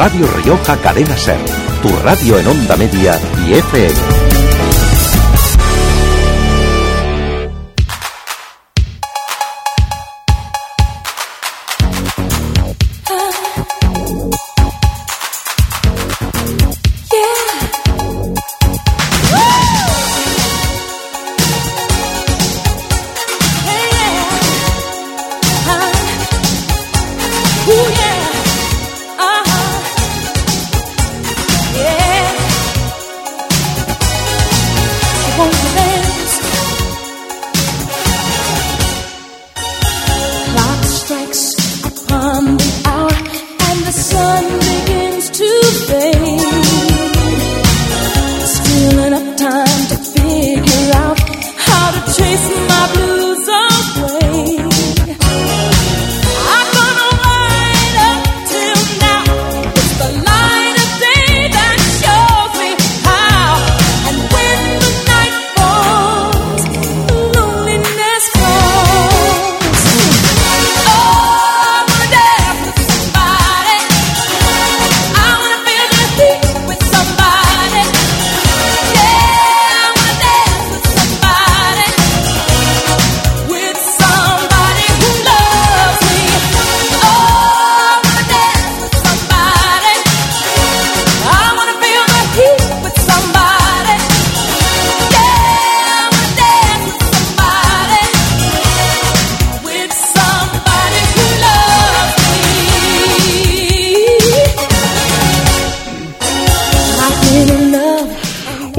Radio Rioja Cadena Ser, tu radio en onda media y FM.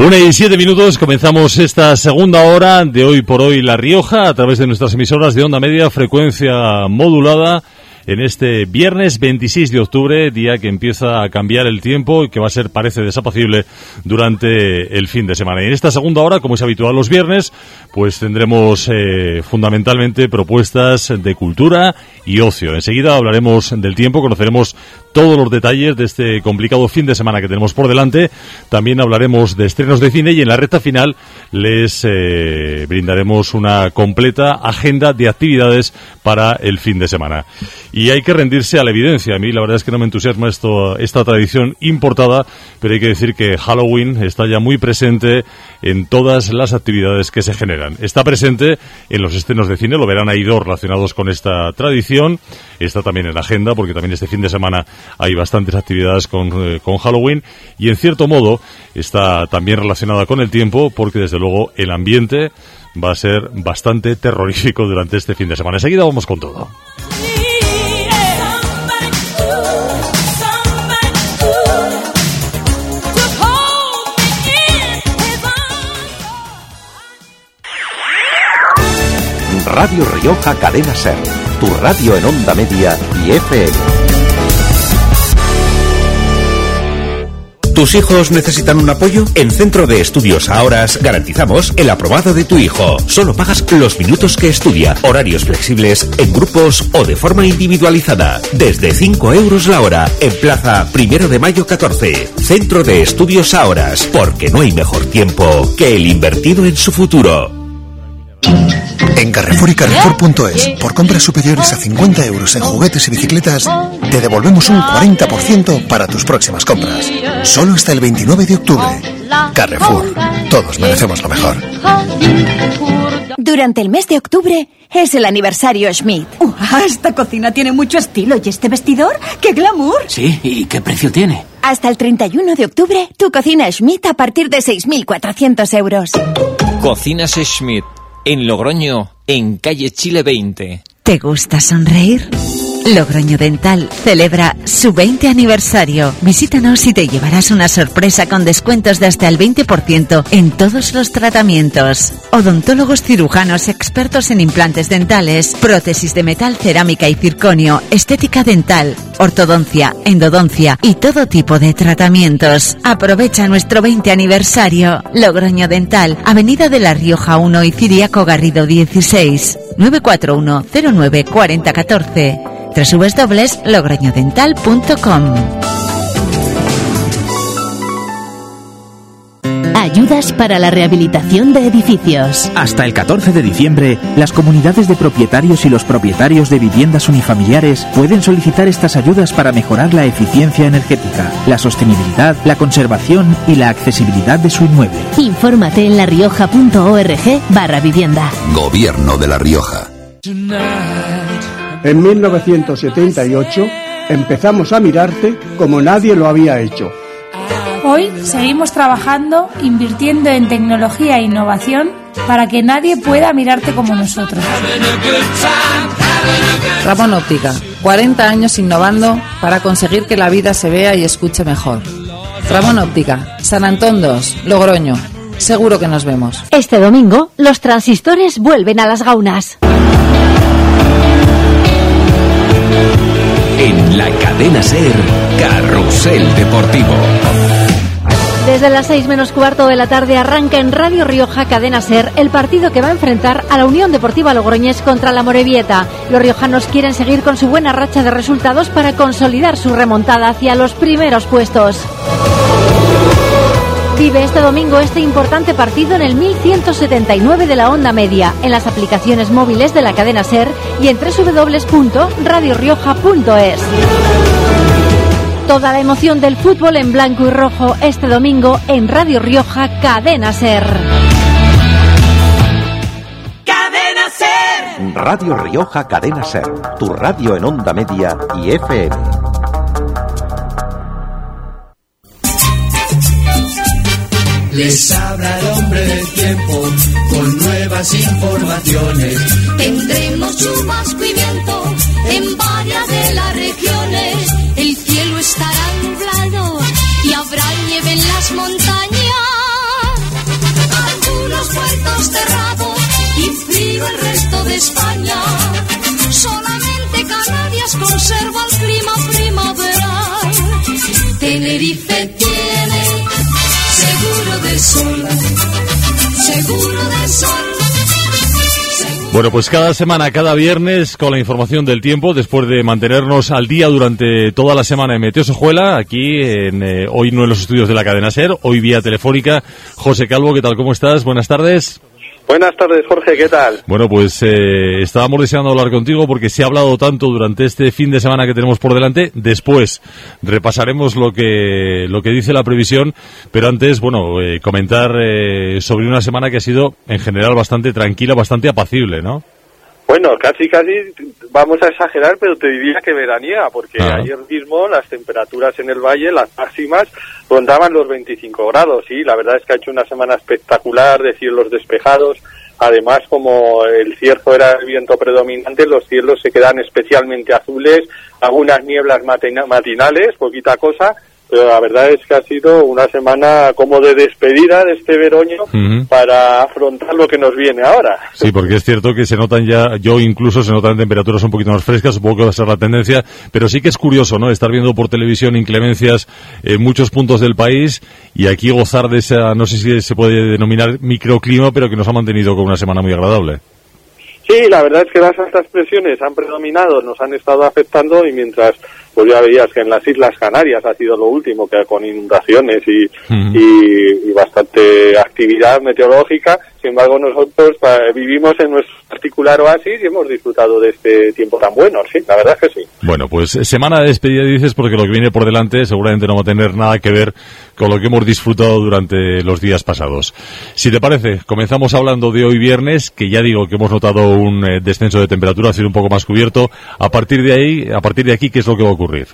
Una y siete minutos, comenzamos esta segunda hora de hoy por hoy La Rioja a través de nuestras emisoras de onda media, frecuencia modulada en este viernes 26 de octubre, día que empieza a cambiar el tiempo y que va a ser, parece, desapacible durante el fin de semana. Y en esta segunda hora, como es habitual los viernes, pues tendremos eh, fundamentalmente propuestas de cultura y ocio. Enseguida hablaremos del tiempo, conoceremos todos los detalles de este complicado fin de semana que tenemos por delante. También hablaremos de estrenos de cine y en la recta final les eh, brindaremos una completa agenda de actividades para el fin de semana. Y hay que rendirse a la evidencia. A mí la verdad es que no me entusiasma esto, esta tradición importada, pero hay que decir que Halloween está ya muy presente en todas las actividades que se generan. Está presente en los estrenos de cine, lo verán ahí dos relacionados con esta tradición. Está también en la agenda, porque también este fin de semana hay bastantes actividades con, eh, con Halloween. Y en cierto modo está también relacionada con el tiempo, porque desde luego el ambiente va a ser bastante terrorífico durante este fin de semana. Enseguida vamos con todo. Radio Rioja Cadena Ser, tu radio en onda media y FM. ¿Tus hijos necesitan un apoyo? En Centro de Estudios Ahoras garantizamos el aprobado de tu hijo. Solo pagas los minutos que estudia, horarios flexibles, en grupos o de forma individualizada. Desde 5 euros la hora, en Plaza Primero de Mayo 14. Centro de Estudios Ahoras, porque no hay mejor tiempo que el invertido en su futuro. En Carrefour y Carrefour.es, por compras superiores a 50 euros en juguetes y bicicletas, te devolvemos un 40% para tus próximas compras. Solo hasta el 29 de octubre. Carrefour, todos merecemos lo mejor. Durante el mes de octubre es el aniversario Schmidt. esta cocina tiene mucho estilo. ¿Y este vestidor? ¡Qué glamour! Sí, ¿y qué precio tiene? Hasta el 31 de octubre, tu cocina Schmidt a partir de 6.400 euros. Cocinas Schmidt en Logroño, en calle Chile 20. ¿Te gusta sonreír? Logroño Dental celebra su 20 aniversario. Visítanos y te llevarás una sorpresa con descuentos de hasta el 20% en todos los tratamientos. Odontólogos cirujanos expertos en implantes dentales, prótesis de metal, cerámica y circonio, estética dental, ortodoncia, endodoncia y todo tipo de tratamientos. Aprovecha nuestro 20 aniversario. Logroño Dental, Avenida de la Rioja 1 y Ciriaco Garrido 16. 941 09 4014 www.logroñodental.com ayudas para la rehabilitación de edificios. Hasta el 14 de diciembre, las comunidades de propietarios y los propietarios de viviendas unifamiliares pueden solicitar estas ayudas para mejorar la eficiencia energética, la sostenibilidad, la conservación y la accesibilidad de su inmueble. Infórmate en larioja.org barra vivienda. Gobierno de La Rioja. En 1978 empezamos a mirarte como nadie lo había hecho. Hoy seguimos trabajando, invirtiendo en tecnología e innovación para que nadie pueda mirarte como nosotros. Ramón Óptica, 40 años innovando para conseguir que la vida se vea y escuche mejor. Ramón Óptica, San Antón 2, Logroño. Seguro que nos vemos. Este domingo, los transistores vuelven a las gaunas. La cadena Ser, Carrusel Deportivo. Desde las 6 menos cuarto de la tarde arranca en Radio Rioja Cadena Ser el partido que va a enfrentar a la Unión Deportiva Logroñés contra la Morevieta. Los riojanos quieren seguir con su buena racha de resultados para consolidar su remontada hacia los primeros puestos. Vive este domingo este importante partido en el 1179 de la onda media, en las aplicaciones móviles de la cadena Ser y en www.radiorioja.es. Toda la emoción del fútbol en blanco y rojo este domingo en Radio Rioja Cadena Ser. Cadena Ser. Radio Rioja Cadena Ser, tu radio en onda media y FM. Les habla el hombre del tiempo con nuevas informaciones. Tendremos chubasco y viento en varias de las regiones. El cielo estará nublado y habrá nieve en las montañas. Algunos puertos cerrados y frío el resto de España. Solamente Canarias conserva el clima primaveral. Tenerife tiene Bueno, pues cada semana, cada viernes, con la información del tiempo, después de mantenernos al día durante toda la semana en Meteosojuela, aquí en, eh, hoy no en los estudios de la cadena SER, hoy vía telefónica. José Calvo, ¿qué tal? ¿Cómo estás? Buenas tardes. Buenas tardes, Jorge, ¿qué tal? Bueno, pues eh, estábamos deseando hablar contigo porque se ha hablado tanto durante este fin de semana que tenemos por delante. Después repasaremos lo que, lo que dice la previsión, pero antes, bueno, eh, comentar eh, sobre una semana que ha sido en general bastante tranquila, bastante apacible, ¿no? Bueno, casi, casi vamos a exagerar, pero te diría que veraniega, porque Ah. ayer mismo las temperaturas en el valle, las máximas, rondaban los 25 grados. Y la verdad es que ha hecho una semana espectacular de cielos despejados. Además, como el cierzo era el viento predominante, los cielos se quedan especialmente azules, algunas nieblas matina- matinales, poquita cosa, pero la verdad es que ha sido una semana como de despedida de este veroño para afrontar lo que nos viene ahora. Sí, porque es cierto que se notan ya, yo incluso se notan temperaturas un poquito más frescas, supongo que va a ser la tendencia, pero sí que es curioso, ¿no? Estar viendo por televisión inclemencias en muchos puntos del país y aquí gozar de esa, no sé si se puede denominar microclima, pero que nos ha mantenido con una semana muy agradable. Sí, la verdad es que las altas presiones han predominado, nos han estado afectando y mientras pues ya veías que en las Islas Canarias ha sido lo último, que con inundaciones y, y, y bastante actividad meteorológica, sin embargo nosotros pa- vivimos en nuestro particular oasis y hemos disfrutado de este tiempo tan bueno, sí, la verdad es que sí. Bueno, pues eh, semana de despedida dices porque lo que viene por delante seguramente no va a tener nada que ver con lo que hemos disfrutado durante los días pasados. Si te parece, comenzamos hablando de hoy viernes, que ya digo que hemos notado un eh, descenso de temperatura, ha sido un poco más cubierto. A partir de ahí, a partir de aquí, ¿qué es lo que va a ocurrir?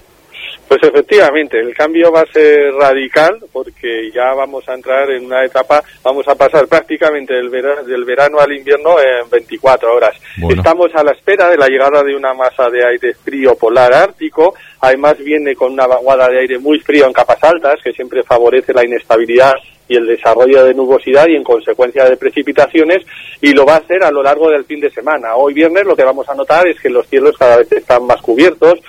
Pues efectivamente, el cambio va a ser radical porque ya vamos a entrar en una etapa, vamos a pasar prácticamente del verano, del verano al invierno en 24 horas. Bueno. Estamos a la espera de la llegada de una masa de aire frío polar ártico, además viene con una vaguada de aire muy frío en capas altas que siempre favorece la inestabilidad y el desarrollo de nubosidad y en consecuencia de precipitaciones y lo va a hacer a lo largo del fin de semana. Hoy viernes lo que vamos a notar es que los cielos cada vez están más cubiertos,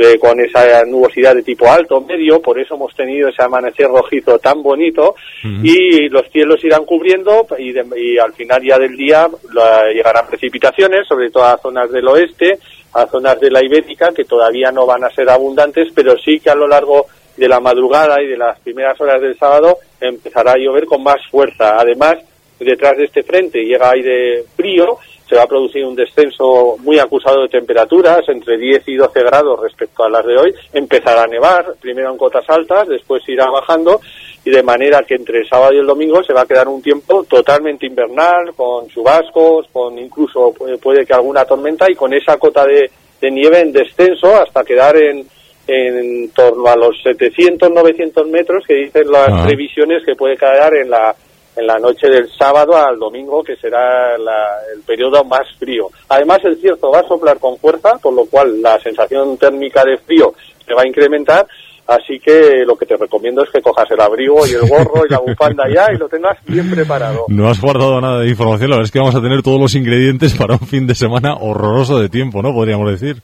eh, con esa nubosidad de tipo alto, medio, por eso hemos tenido ese amanecer rojizo tan bonito y los cielos irán cubriendo y, de- y al final ya del día la- llegarán precipitaciones, sobre todo a zonas del oeste, a zonas de la Ibérica que todavía no van a ser abundantes, pero sí que a lo largo de la madrugada y de las primeras horas del sábado empezará a llover con más fuerza. Además, detrás de este frente llega aire frío, se va a producir un descenso muy acusado de temperaturas, entre 10 y 12 grados respecto a las de hoy. Empezará a nevar, primero en cotas altas, después irá bajando, y de manera que entre el sábado y el domingo se va a quedar un tiempo totalmente invernal, con chubascos, con incluso puede, puede que alguna tormenta, y con esa cota de, de nieve en descenso hasta quedar en, en torno a los 700, 900 metros que dicen las Ah. previsiones que puede caer en la en la noche del sábado al domingo, que será la- el periodo más frío. Además, el cierzo va a soplar con fuerza, por lo cual la sensación térmica de frío se va a incrementar. Así que lo que te recomiendo es que cojas el abrigo y el gorro y la bufanda ya y lo tengas bien preparado. No has guardado nada de información, la verdad es que vamos a tener todos los ingredientes para un fin de semana horroroso de tiempo, ¿no? Podríamos decir.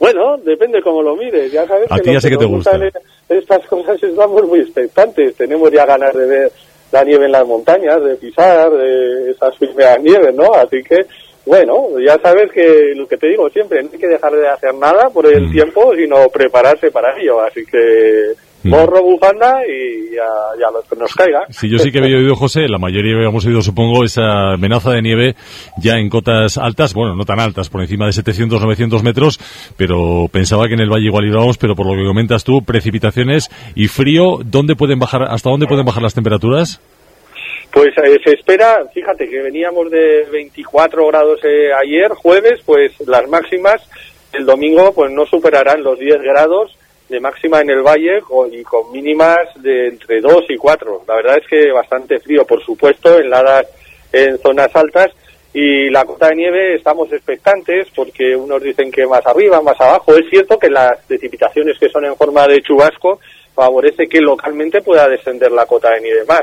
Bueno, depende cómo lo mires. Ya sabes A que ti ya sé que te gusta. Estas cosas estamos muy expectantes. Tenemos ya ganas de ver la nieve en las montañas, de pisar de esas primeras nieves, ¿no? Así que, bueno, ya sabes que lo que te digo siempre, no hay que dejar de hacer nada por el Mm. tiempo, sino prepararse para ello. Así que, gorro, bufanda y ya, ya lo que nos caiga. Sí, yo sí que había oído, José, la mayoría habíamos oído, supongo, esa amenaza de nieve ya en cotas altas, bueno, no tan altas, por encima de 700, 900 metros, pero pensaba que en el valle igual íbamos, pero por lo que comentas tú, precipitaciones y frío, ¿dónde pueden bajar, hasta dónde pueden bajar las temperaturas? Pues eh, se espera, fíjate que veníamos de 24 grados eh, ayer, jueves, pues las máximas el domingo pues no superarán los 10 grados de máxima en el valle y con mínimas de entre 2 y 4. La verdad es que bastante frío, por supuesto, heladas en zonas altas y la cota de nieve estamos expectantes porque unos dicen que más arriba, más abajo. Es cierto que las precipitaciones que son en forma de chubasco favorece que localmente pueda descender la cota de nieve más.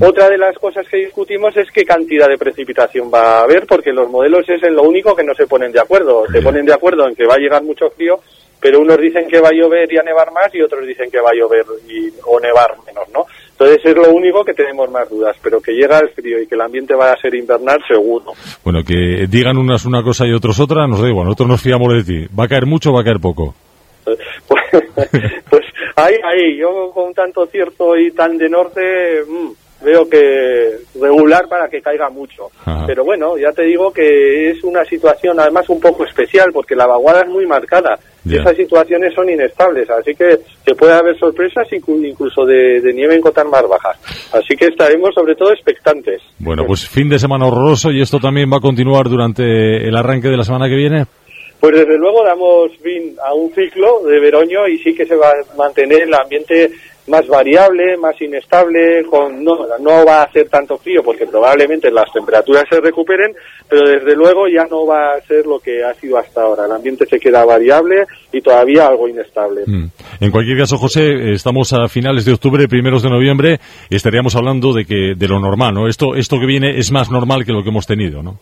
Otra de las cosas que discutimos es qué cantidad de precipitación va a haber, porque los modelos es en lo único que no se ponen de acuerdo. Se ponen de acuerdo en que va a llegar mucho frío, pero unos dicen que va a llover y a nevar más y otros dicen que va a llover y, o nevar menos, ¿no? Entonces es lo único que tenemos más dudas, pero que llega el frío y que el ambiente va a ser invernal, seguro. Bueno, que digan unas una cosa y otros otra, nos da igual, nosotros nos fiamos de ti. ¿Va a caer mucho o va a caer poco? Pues, pues ahí, ahí, yo con tanto cierto y tan de norte, mm, veo que regular para que caiga mucho. Ajá. Pero bueno, ya te digo que es una situación además un poco especial porque la vaguada es muy marcada. Y Ya. esas situaciones son inestables, así que, que puede haber sorpresas inclu- incluso de, de nieve en cotas más bajas. Así que estaremos sobre todo expectantes. Bueno, pues fin de semana horroroso y esto también va a continuar durante el arranque de la semana que viene. Pues desde luego damos fin a un ciclo de veroño y sí que se va a mantener el ambiente más variable, más inestable, con no, no va a hacer tanto frío porque probablemente las temperaturas se recuperen, pero desde luego ya no va a ser lo que ha sido hasta ahora. El ambiente se queda variable y todavía algo inestable. Mm. En cualquier caso, José, estamos a finales de octubre, primeros de noviembre, y estaríamos hablando de que de lo normal, ¿no? Esto, esto que viene es más normal que lo que hemos tenido, ¿no?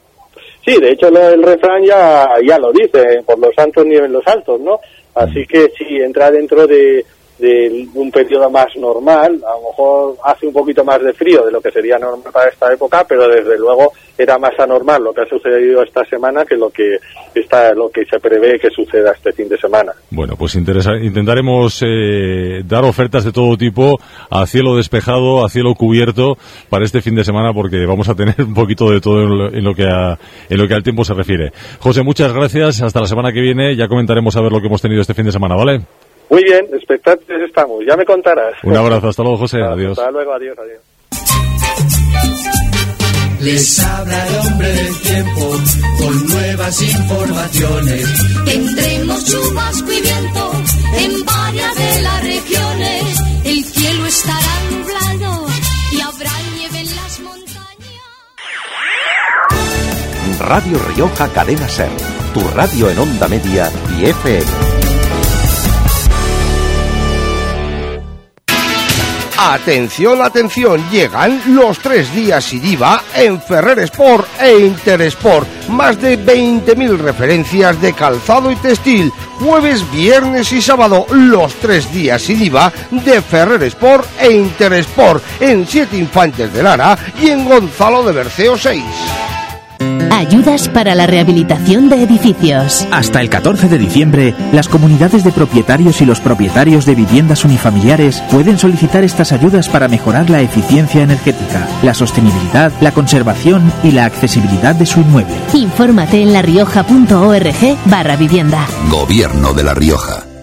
Sí, de hecho el refrán ya, ya lo dice, por los altos niveles los altos, ¿no? Así que sí, entra dentro de, de un periodo más normal, a lo mejor hace un poquito más de frío de lo que sería normal para esta época, pero desde luego era más anormal lo que ha sucedido esta semana que lo que está, lo que se prevé que suceda este fin de semana. Bueno, pues intentaremos eh, dar ofertas de todo tipo a cielo despejado, a cielo cubierto para este fin de semana porque vamos a tener un poquito de todo en lo, en lo que en lo que al tiempo se refiere. José, muchas gracias. Hasta la semana que viene. Ya comentaremos a ver lo que hemos tenido este fin de semana, ¿vale? Muy bien, expectantes estamos, ya me contarás. Un abrazo. Hasta luego, José. Adiós. Hasta luego, adiós, adiós. Les habla el hombre del tiempo con nuevas informaciones. Tendremos chubasco y viento en varias de las regiones. El cielo estará nublado y habrá nieve en las montañas. Radio Rioja Cadena Ser, tu radio en onda media y FM. Atención, atención, llegan los tres días sin IVA en Ferrer Sport e Intersport. Más de 20.000 referencias de calzado y textil. Jueves, viernes y sábado, los tres días sin IVA de Ferrer Sport e Intersport en Siete Infantes de Lara y en Gonzalo de Berceo 6. Ayudas para la rehabilitación de edificios. Hasta el 14 de diciembre, las comunidades de propietarios y los propietarios de viviendas unifamiliares pueden solicitar estas ayudas para mejorar la eficiencia energética, la sostenibilidad, la conservación y la accesibilidad de su inmueble. Infórmate en larioja.org barra vivienda. Gobierno de La Rioja.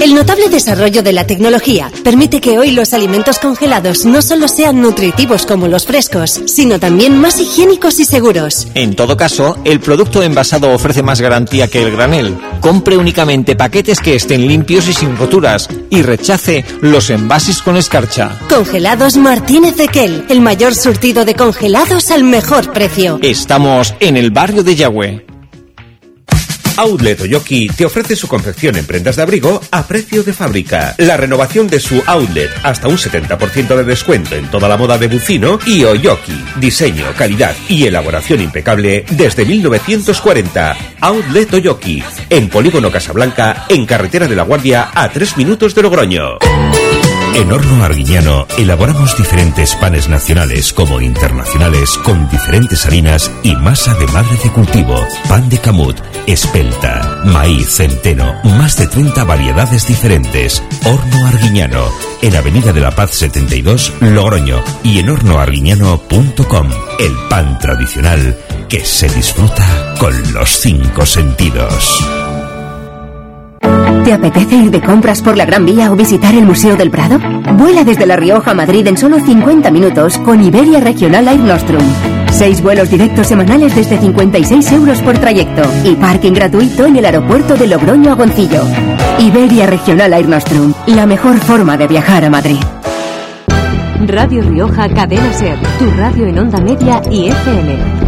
El notable desarrollo de la tecnología permite que hoy los alimentos congelados no solo sean nutritivos como los frescos, sino también más higiénicos y seguros. En todo caso, el producto envasado ofrece más garantía que el granel. Compre únicamente paquetes que estén limpios y sin roturas y rechace los envases con escarcha. Congelados Martínez Equel, el mayor surtido de congelados al mejor precio. Estamos en el barrio de Yagüe. Outlet Oyoki te ofrece su confección en prendas de abrigo a precio de fábrica. La renovación de su outlet hasta un 70% de descuento en toda la moda de Bucino y Oyoki. Diseño, calidad y elaboración impecable desde 1940. Outlet Oyoki. En Polígono Casablanca, en Carretera de la Guardia, a 3 minutos de Logroño. En Horno Arguiñano elaboramos diferentes panes nacionales como internacionales con diferentes harinas y masa de madre de cultivo, pan de camut, espelta, maíz, centeno, más de 30 variedades diferentes. Horno Arguiñano, en Avenida de la Paz 72, Logroño y en hornoarguiñano.com. El pan tradicional que se disfruta con los cinco sentidos. ¿Te apetece ir de compras por la Gran Vía o visitar el Museo del Prado? Vuela desde La Rioja a Madrid en solo 50 minutos con Iberia Regional Air Nostrum. Seis vuelos directos semanales desde 56 euros por trayecto y parking gratuito en el aeropuerto de Logroño a Goncillo. Iberia Regional Air Nostrum, la mejor forma de viajar a Madrid. Radio Rioja Cadena Ser, tu radio en onda media y FM.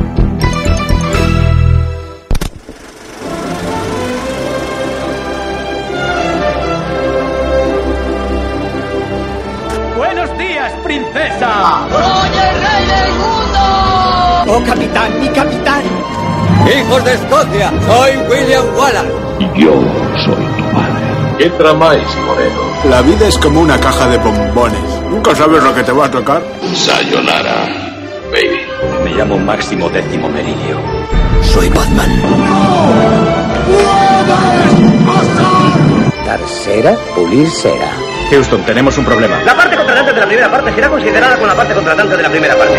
¡Oh, capitán, mi capitán! Hijos de Escocia, soy William Wallace. Y yo soy tu padre. ¿Qué tramáis, Moreno? La vida es como una caja de bombones. Nunca sabes lo que te va a tocar. Sayonara, baby. Me llamo Máximo Décimo Meridio. Soy Batman. Dar cera, pulir cera. Houston, tenemos un problema. La parte contratante de la primera parte será considerada con la parte contratante de la primera parte.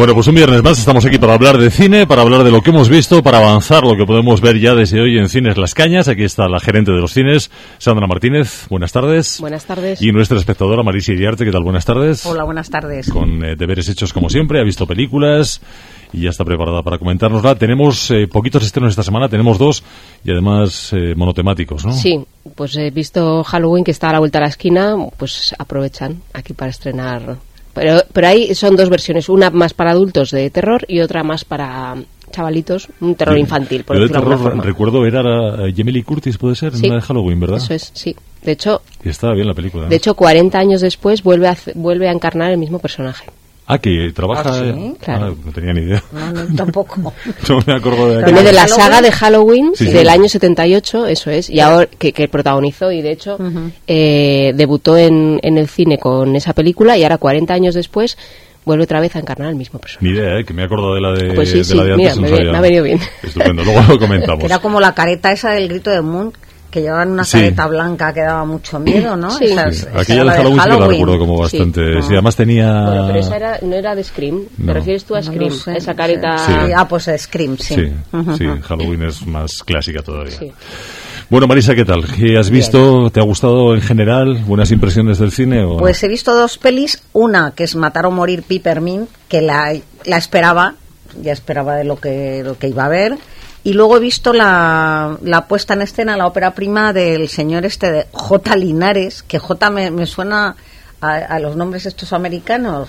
Bueno, pues un viernes más estamos aquí para hablar de cine, para hablar de lo que hemos visto, para avanzar lo que podemos ver ya desde hoy en Cines Las Cañas. Aquí está la gerente de los cines, Sandra Martínez. Buenas tardes. Buenas tardes. Y nuestra espectadora Marisa Iriarte. ¿Qué tal? Buenas tardes. Hola, buenas tardes. Con eh, deberes hechos como siempre. Ha visto películas y ya está preparada para comentárnosla. Tenemos eh, poquitos estrenos esta semana, tenemos dos y además eh, monotemáticos, ¿no? Sí, pues he visto Halloween que está a la vuelta a la esquina, pues aprovechan aquí para estrenar. Pero, pero ahí son dos versiones, una más para adultos de terror y otra más para chavalitos, un terror Sí. infantil, por de alguna terror, forma. recuerdo era Jamie Lee Curtis, puede ser, Sí. en la de Halloween, ¿verdad? Eso es, sí. De hecho, Y estaba bien la película. de hecho 40 años después vuelve a, vuelve a encarnar el mismo personaje. Ah, que trabaja... Ah, sí, eh, claro. ah, no tenía ni idea. No, no, tampoco. No me acuerdo de Viene de la saga de Halloween Sí, sí. del año 78, eso es, y ahora que, que protagonizó y de hecho eh, debutó en, en el cine con esa película y ahora 40 años después vuelve otra vez a encarnar al mismo personaje. Ni idea, ¿eh? que me he acordado de la de, Pues sí, de sí, la de mira, antes. no me, me ha venido bien. Estupendo, luego lo comentamos. Era como la careta esa del grito de Moon, que llevaban una Sí. careta blanca que daba mucho miedo, ¿no? Sí. Esa- Sí, esa Aquella era de la Halloween, sí que la recuerdo como bastante. Sí. Sí, además tenía... Bueno, pero esa era, no era de Scream, No. ¿te refieres tú a No Scream? sé, esa careta... Sí. Ah, pues Scream, sí. Sí, sí, Halloween es más clásica todavía. Sí. Bueno, Marisa, ¿qué tal? ¿Qué has visto? ¿Te ha gustado en general? ¿Buenas impresiones del cine? O no? Pues he visto dos pelis, una que es Matar o Morir Peppermint, que la, la esperaba, ya esperaba de lo que, lo que iba a ver, y luego he visto la, la puesta en escena, la ópera prima del señor este de J. Linares, que J me, me suena a, a los nombres estos americanos,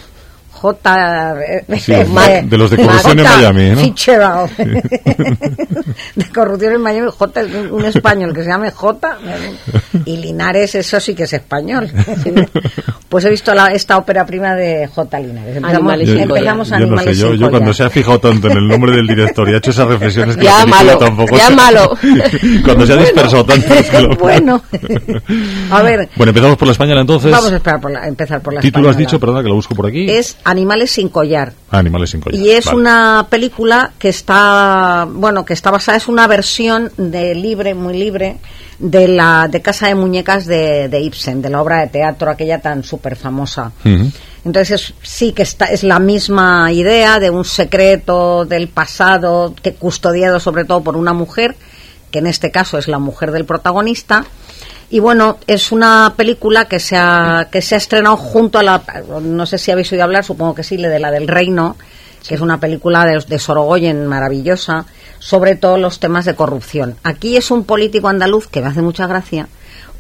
J. eh, Sí, de los de corrupción en. Miami, ¿no? Fitzgerald. de corrupción en Miami, J. es un español que se llame J. Y Linares, eso sí que es español. Pues he visto la- esta ópera prima de J. Linares. Empezamos, Yo- empezamos yo no sé, Animales yo, sin yo cuando se ha fijado tanto en el nombre del director y ha hecho esas reflexiones que Ya malo, tampoco ya se- malo. cuando se ha dispersado tanto es que lo- Bueno. A ver, Bueno, empezamos por la española entonces. vamos a esperar por la- empezar por la Título has dicho, perdona que lo busco por aquí. Es Animales sin collar. Ah, Animales sin collar. Y es Vale. una película que está, bueno, que está basada, es una versión de libre, muy libre, de la de Casa de Muñecas de, de Ibsen, de la obra de teatro aquella tan súper famosa. Entonces es- sí que está, es la misma idea de un secreto del pasado que custodiado sobre todo por una mujer, que en este caso es la mujer del protagonista. Y bueno, es una película que se ha, que se ha estrenado junto a la, no sé si habéis oído hablar, supongo que sí, de la del Reino, que es una película de, de Sorogoyen maravillosa, sobre todos los temas de corrupción. Aquí es un político andaluz que me hace mucha gracia,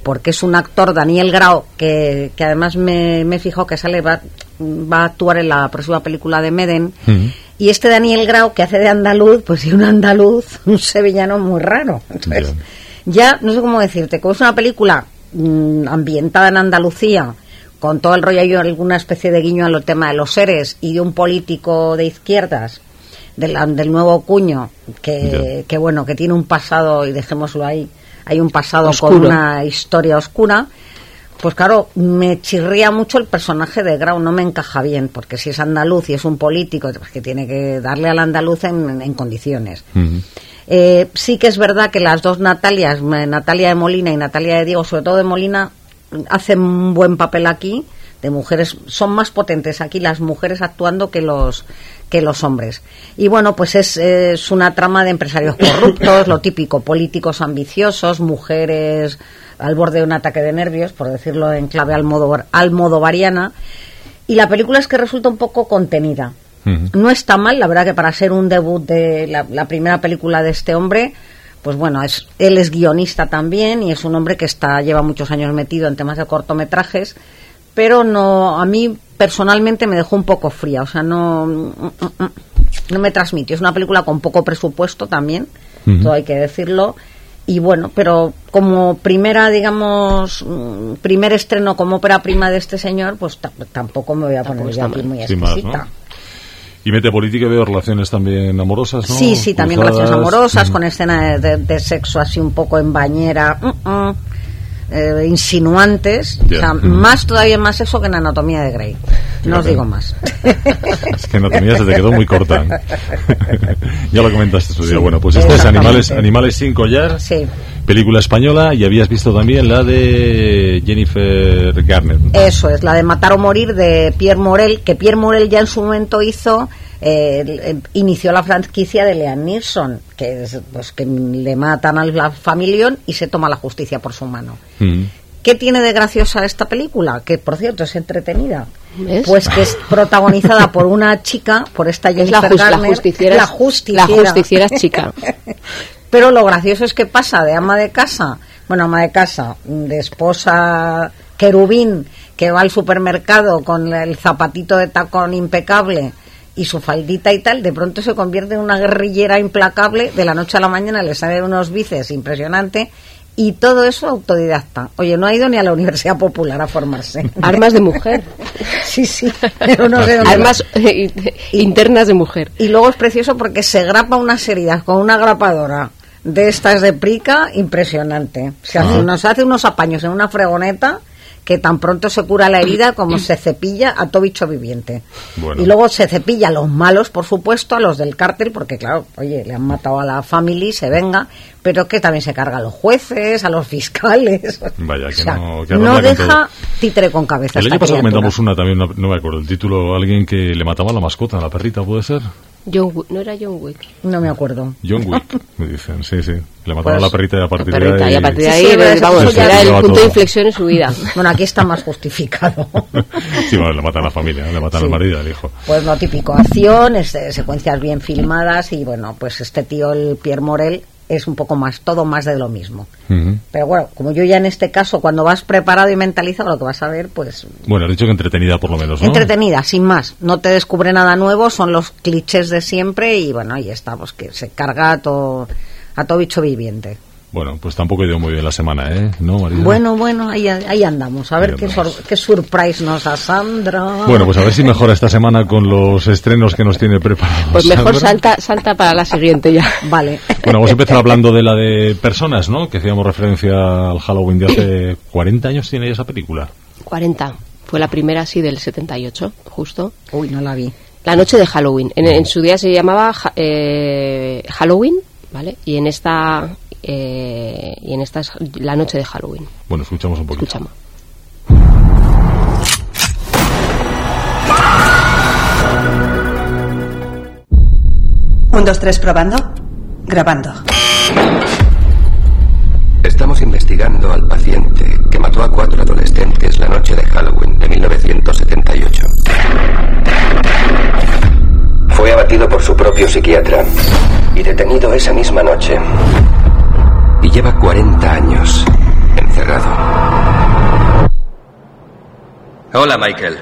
porque es un actor, Daniel Grau, que, que además me, me fijado que sale, va, va a actuar en la próxima película de Meden. Y este Daniel Grau, que hace de andaluz, pues es un andaluz, un sevillano muy raro. Entonces, ya, no sé cómo decirte, como es una película mm, ambientada en Andalucía, con todo el rollo, hay alguna especie de guiño al tema de los seres y de un político de izquierdas, del, del nuevo cuño, que, que bueno, que tiene un pasado, y dejémoslo ahí, hay un pasado Oscuro. con una historia oscura, pues claro, me chirría mucho el personaje de Grau, no me encaja bien, porque si es andaluz y es un político, pues que tiene que darle al andaluz en, en condiciones. Eh, sí que es verdad que las dos Natalias, Natalia de Molina y Natalia de Diego, sobre todo de Molina, hacen un buen papel aquí de mujeres son más potentes aquí las mujeres actuando que los que los hombres. Y bueno pues es, es una trama de empresarios corruptos lo típico políticos ambiciosos mujeres al borde de un ataque de nervios por decirlo en clave almodovar, almodovariana. Y la película es que resulta un poco contenida. No está mal, la verdad que para ser un debut de la, la primera película de este hombre, pues bueno, es, él es guionista también y es un hombre que está lleva muchos años metido en temas de cortometrajes, pero no a mí personalmente me dejó un poco fría, o sea, no no me transmitió. Es una película con poco presupuesto también, todo hay que decirlo. Y bueno, pero como primera, digamos, mm, primer estreno como ópera prima de este señor, pues ta- tampoco me voy a poner yo aquí muy exquisita. ¿no? Y mete política y veo relaciones también amorosas, ¿no? Sí, sí, también Cruzadas. relaciones amorosas, Ujú. con escenas de, de sexo así un poco en bañera, mm, mm, eh, insinuantes, o sea, más todavía más eso que en Anatomía de Grey. No os digo más. Es que Anatomía se te quedó muy corta. ya lo comentaste día. Bueno, pues este es. Animales, Animales sin collar, Sí, película española, y habías visto también la de Jennifer Garner. eso es, la de Matar o Morir de Pierre Morel, que Pierre Morel ya en su momento hizo, eh, eh, inició la franquicia de Leanne Nilsson, que es pues que le matan a la familia y se toma la justicia por su mano. Mm. ¿Qué tiene de graciosa esta película? Que, por cierto, es entretenida. ¿Ves? Pues que es protagonizada por una chica, por esta Es la, Jennifer la Garner, justiciera. la justiciera. La justiciera chica. Pero lo gracioso es que pasa de ama de casa, bueno, ama de casa, de esposa querubín, que va al supermercado con el zapatito de tacón impecable y su faldita y tal, de pronto se convierte en una guerrillera implacable, de la noche a la mañana le salen unos bíceps impresionante y todo eso autodidacta. Oye, no ha ido ni a la Universidad Popular a formarse. Armas de mujer. Sí, sí, pero no sé dónde Armas eh, internas de mujer. y luego es precioso porque se grapa unas heridas con una grapadora de estas de prica impresionante. Se hace Ah. unos, hace unos apaños en una fregoneta que tan pronto se cura la herida como se cepilla a todo bicho viviente. Bueno. Y luego se cepilla a los malos, por supuesto, a los del cártel, porque claro, oye, le han matado a la family, se venga, pero que también se carga a los jueces, a los fiscales. Vaya, O que sea, no, que deja todo. títere con cabeza. El año pasado criatura. comentamos una también, no, no me acuerdo el título, alguien que le mataba a la mascota, a la perrita, ¿puede ser? John Wick- no era John Wick. No me acuerdo. John Wick, me dicen, sí, sí. Le mataba Pues, a la perrita y a partir Perrita, de y ahí... a partir de Sí, ahí, sí, pues, eso vamos, era el punto todo. de inflexión en su vida. Bueno, aquí está más justificado. Sí, bueno, le matan a la familia, le matan Sí. al marido y al hijo. Pues lo típico, acción, este, secuencias bien filmadas y bueno, pues este tío, el Pierre Morel, es un poco más, todo más de lo mismo. Pero bueno, como yo ya en este caso, cuando vas preparado y mentalizado lo que vas a ver, pues... Bueno, has dicho que entretenida por lo menos, ¿no? Entretenida, sin más. No te descubre nada nuevo, son los clichés de siempre y bueno, ahí está, pues que se carga a todo, a todo bicho viviente. Bueno, pues tampoco he ido muy bien la semana, ¿eh? ¿No, María? Bueno, bueno, ahí, ahí andamos. A ver qué, qué surprise nos da Sandra. Bueno, pues a ver si mejora esta semana con los estrenos que nos tiene preparados. Pues mejor salta, salta para la siguiente ya. Vale. Bueno, vamos a empezar hablando de la de personas, ¿no? Que hacíamos referencia al Halloween de hace 40 años tiene esa película. 40. Fue la primera, sí, del 78, justo. Uy, no la vi. La noche de Halloween. En, en su día se llamaba eh, Halloween, ¿vale? Y en esta eh, y en esta es la noche de Halloween. Bueno, escuchamos un poquito. Escuchamos. Un, dos, tres, probando. Grabando. Estamos investigando al paciente que mató a cuatro adolescentes la noche de Halloween de 1978. Fue abatido por su propio psiquiatra y detenido esa misma noche. Lleva 40 años encerrado. Hola, Michael.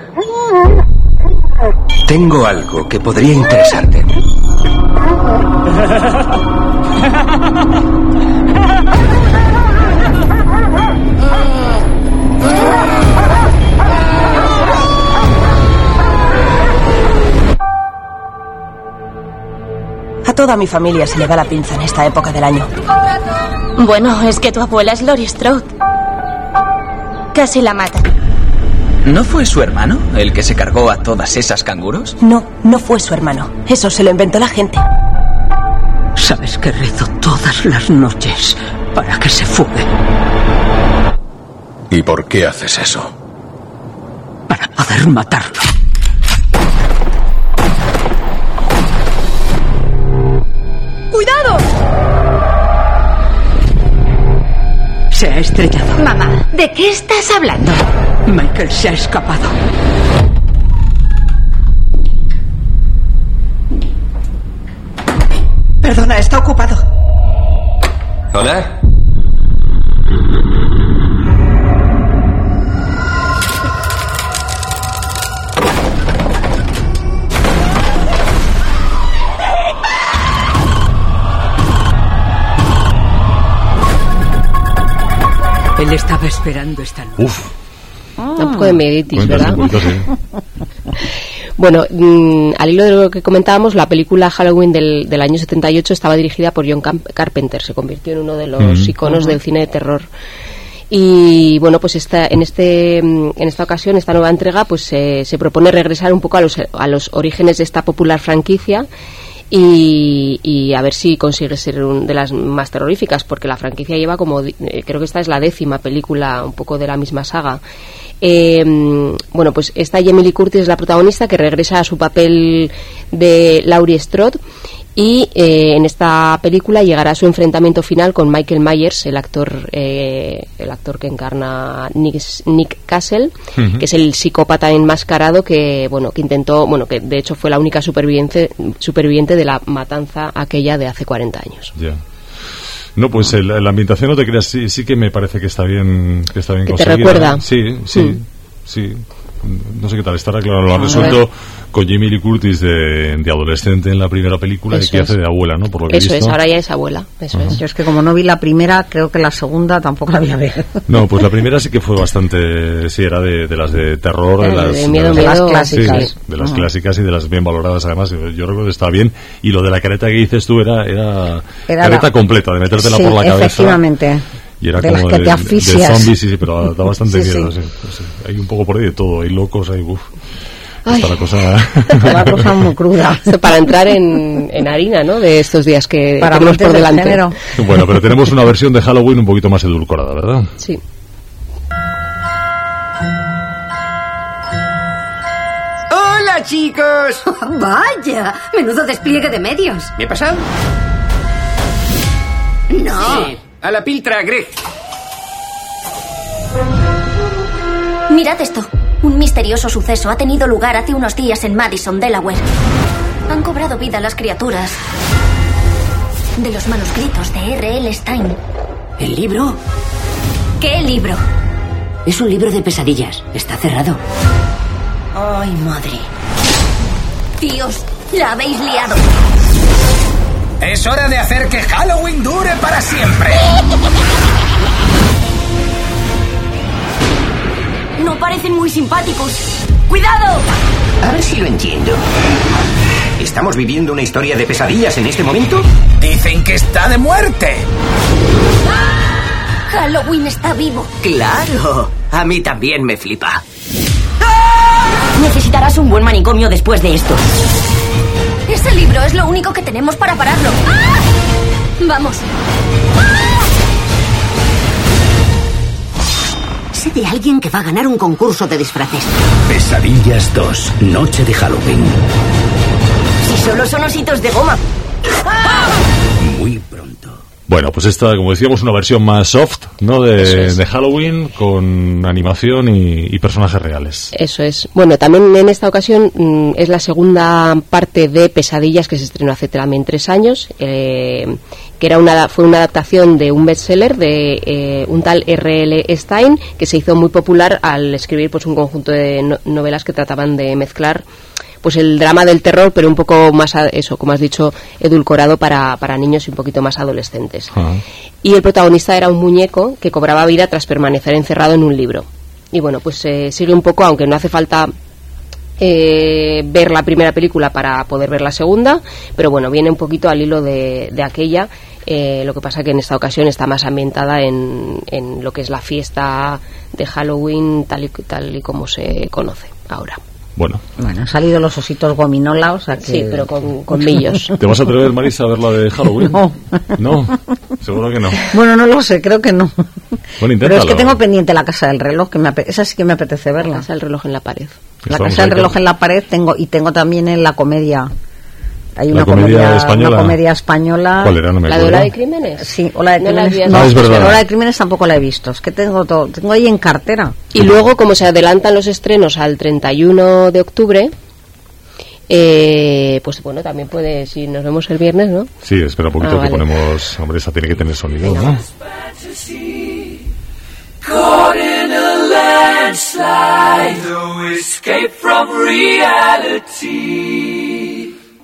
Tengo algo que podría interesarte. A toda mi familia se le va la pinza en esta época del año. Bueno, es que tu abuela es Lori Strode. Casi la mata. ¿No fue su hermano el que se cargó a todas esas canguros? No, no fue su hermano. Eso se lo inventó la gente. Sabes que rezo todas las noches para que se fugue. ¿Y por qué haces eso? Para poder matarlo. ¡Cuidado! Se ha estrellado. Mamá, ¿de qué estás hablando? Michael se ha escapado. Perdona, está ocupado. ¿Hola? Estaba esperando esta noche. Uf. Un poco de meditis, ¿verdad? Bueno, mm, al hilo de lo que comentábamos, la película Halloween del, del año 78 estaba dirigida por John Camp- Carpenter. Se convirtió en uno de los Mm. iconos del cine de terror. Y bueno, pues esta, en, este, mm, en esta ocasión, esta nueva entrega, pues se- se propone regresar un poco a los, a los orígenes de esta popular franquicia y, y a ver si consigue ser una de las más terroríficas, porque la franquicia lleva como, eh, creo que esta es la décima película un poco de la misma saga. Eh, bueno, pues esta Lee Curtis es la protagonista que regresa a su papel de Laurie Strode y eh, en esta película llegará su enfrentamiento final con Michael Myers, el actor, eh, el actor que encarna Nick, Nick Castle, que es el psicópata enmascarado que, bueno, que intentó, bueno, que de hecho fue la única superviviente, superviviente de la matanza aquella de hace 40 años. No, pues el- la ambientación, no te creas, sí, sí que me parece que está bien, que está bien Que te conseguida. recuerda. Sí, sí, Mm. sí. No sé qué tal estará, claro, lo ha resuelto. Con Jamie Lee Curtis de, de adolescente en la primera película y que es. hace de abuela, ¿no? Por lo que he Eso es, ahora ya es abuela, eso es. Yo es que como no vi la primera, creo que la segunda tampoco la voy a ver. No, pues la primera sí que fue bastante, sí, era de, de las de terror, de Eh, las, de miedo, las- sí, clásicas. de las Ajá. clásicas y de las bien valoradas además. Yo, recuerdo que estaba bien. Y lo de la careta que dices tú era, era, Era careta la- completa, de metértela Sí, por la cabeza. efectivamente. Y era De las como que de, te de asfixias. zombies, sí, sí, pero da bastante Sí, miedo. sí. sí, sí. Hay un poco por ahí de todo, hay locos, hay uf. Ay. Está la cosa. La cosa muy cruda. Para entrar en, en harina, ¿no? De estos días que Para tenemos por del delante. género. Bueno, pero tenemos una versión de Halloween un poquito más edulcorada, ¿verdad? Sí. ¡Hola, chicos! Vaya, menudo despliegue de medios. ¿Me he pasado? No. Sí, a la piltra, Greg. Mirad esto. Un misterioso suceso ha tenido lugar hace unos días en Madison, Delaware. Han cobrado vida las criaturas. de los manuscritos de R.L. Stein. ¿El libro? ¿Qué libro? Es un libro de pesadillas. Está cerrado. Ay, madre. Dios, la habéis liado. Es hora de hacer que Halloween dure para siempre. No parecen muy simpáticos. ¡Cuidado! A ver si lo entiendo. ¿Estamos viviendo una historia de pesadillas en este momento? Dicen que está de muerte. Halloween está vivo. Claro. A mí también me flipa. Necesitarás un buen manicomio después de esto. Ese libro es lo único que tenemos para pararlo. ¡Ah! Vamos. Sé de alguien que va a ganar un concurso de disfraces. Pesadillas 2, Noche de Halloween. Si solo son ositos de goma. Muy pronto. Bueno, pues esta, como decíamos, una versión más soft, ¿no? De, de Halloween con animación y, y personajes reales. Eso es. Bueno, también en esta ocasión mm, es la segunda parte de Pesadillas que se estrenó hace también tres años, eh, que era una, fue una adaptación de un bestseller de eh, un tal R.L. Stein que se hizo muy popular al escribir pues un conjunto de no- novelas que trataban de mezclar pues el drama del terror, pero un poco más, a- eso, como has dicho, edulcorado para, para niños y un poquito más adolescentes. Y el protagonista era un muñeco que cobraba vida tras permanecer encerrado en un libro. Y bueno, pues eh, sigue un poco, aunque no hace falta eh, ver la primera película para poder ver la segunda, pero bueno, viene un poquito al hilo de, de aquella. Eh, lo que pasa que en esta ocasión está más ambientada en, en lo que es la fiesta de Halloween tal y, tal y como se conoce ahora. Bueno, Bueno, han salido los ositos gominola, o sea que... Sí, pero con, con millos. ¿te vas a atrever, Marisa, a ver la de Halloween? No. No, seguro que no. Bueno, no lo sé, creo que no. Bueno, Pero inténtalo. es que tengo pendiente la casa del reloj, que me ape- esa sí que me apetece verla. La casa del reloj en la pared. La Estamos casa del reloj en la pared tengo y tengo también en la comedia. Hay ¿La una comedia comedia, española? una comedia española. ¿Cuál era? No me ¿La de. Hora de Crímenes? Sí, Ola de No la Crímenes. no, Ah, es verdad. Ola de Crímenes tampoco la he visto. Es que tengo todo, tengo ahí en cartera. Y luego, como se adelantan los estrenos al 31 de octubre, eh, pues bueno, también puede, si nos vemos el viernes, ¿no? Sí, espera un poquito Ah, que vale. ponemos... Hombre, esa tiene que tener sonido, ¿no? Caught in a landslide, no escape from reality.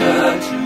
Island.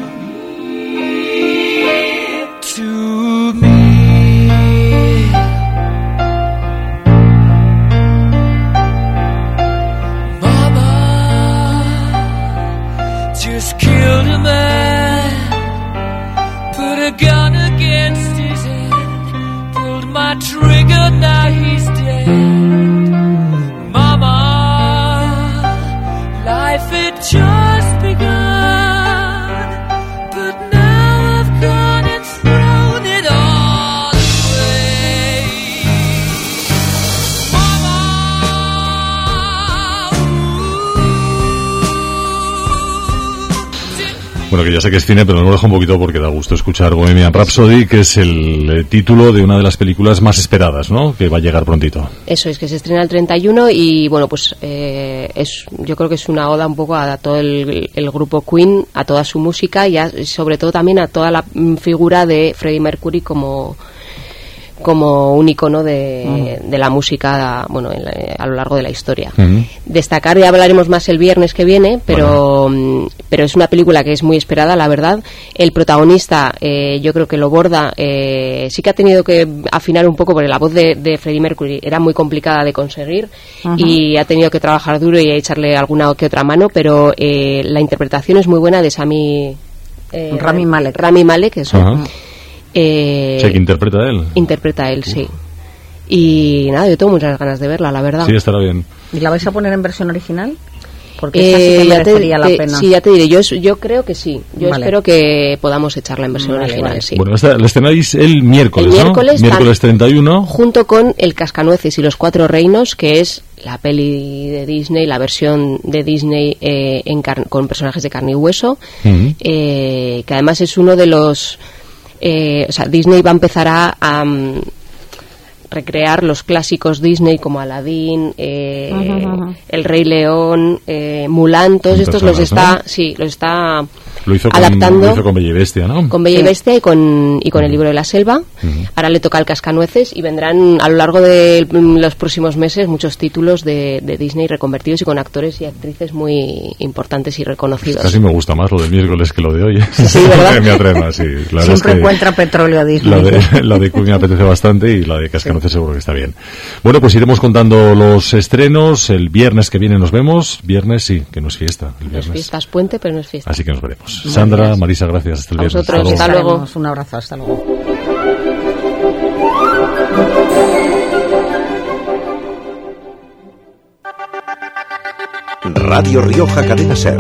Que ya sé que es cine, pero no lo dejo un poquito porque da gusto escuchar Bohemian Rhapsody, que es el eh, título de una de las películas más esperadas, ¿no? Que va a llegar prontito. Eso es que se estrena el 31 y bueno, pues eh, es, yo creo que es una oda un poco a todo el, el grupo Queen, a toda su música y a- sobre todo también a toda la mm, figura de Freddie Mercury como como un icono de, de la música bueno en la- a lo largo de la historia. Destacar y hablaremos más el viernes que viene pero mm, pero es una película que es muy esperada la verdad. El protagonista eh, yo creo que lo borda eh, sí que ha tenido que afinar un poco porque la voz de, de Freddie Mercury era muy complicada de conseguir y ha tenido que trabajar duro y echarle alguna que otra mano pero eh, la interpretación es muy buena de Sami eh, Rami Malek. Rami Malek eso. Eh, Sé que interpreta él. interpreta él sí y nada yo tengo muchas ganas de verla la verdad Sí, estará bien. ¿Y la vais a poner en versión original? Porque esa sí que Eh, ya te- merecería la te- pena. Sí, ya te diré. Yo, yo creo que sí. Yo Vale. espero que podamos echarla en versión Vale, original, vale. sí. Bueno, esta, la estrenáis el miércoles, El ¿no? miércoles, Miércoles tan- 31. junto con El Cascanueces y los Cuatro Reinos, que es la peli de Disney, la versión de Disney eh, en car- con personajes de carne y hueso, eh, que además es uno de los... eh, o sea, Disney va a empezar a... a, mm, recrear los clásicos Disney como Aladdin, eh. El Rey León, eh, Mulan, todos estos los está, sí, los está Lo hizo, con, adaptando lo hizo con Bella y Bestia, ¿no? con Bella y Bestia y con, y con el libro de la selva. Ahora le toca el cascanueces y vendrán a lo largo de los próximos meses muchos títulos de, de Disney reconvertidos y con actores y actrices muy importantes y reconocidos. Casi me gusta más lo del miércoles que lo de hoy. ¿eh? Sí, ¿verdad? Que me atreva, sí. La verdad Siempre es que encuentra petróleo Disney. La de, la de Queen me apetece bastante y la de Cascanueces seguro que está bien. Bueno, pues iremos contando los estrenos. El viernes que viene nos vemos. Viernes sí, que no es fiesta. El No es viernes. fiesta, es puente, pero no es fiesta. Así que nos veremos. Muy Sandra, bien. Marisa, gracias. Hasta el viernes. luego. hasta luego. Un abrazo, hasta luego. Radio Rioja Cadena Ser,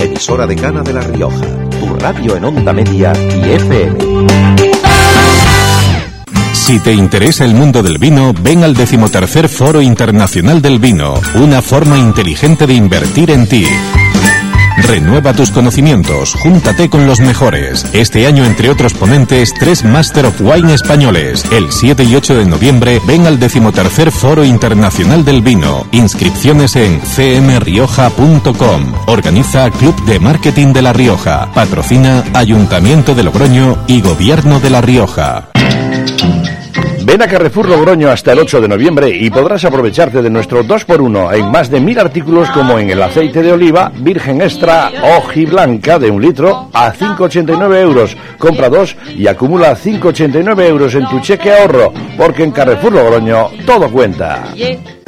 emisora decana de La Rioja, tu radio en onda media y FM. Si te interesa el mundo del vino, ven al decimotercer Foro Internacional del Vino, una forma inteligente de invertir en ti. Renueva tus conocimientos, júntate con los mejores. Este año, entre otros ponentes, tres Master of Wine españoles. El 7 y 8 de noviembre, ven al decimotercer Foro Internacional del Vino. Inscripciones en cmrioja.com. Organiza Club de Marketing de La Rioja. Patrocina Ayuntamiento de Logroño y Gobierno de La Rioja. Ven a Carrefour Logroño hasta el 8 de noviembre y podrás aprovecharte de nuestro 2x1 en más de mil artículos como en el aceite de oliva virgen extra blanca de un litro a 5,89 euros. Compra dos y acumula 5,89 euros en tu cheque ahorro, porque en Carrefour Logroño todo cuenta.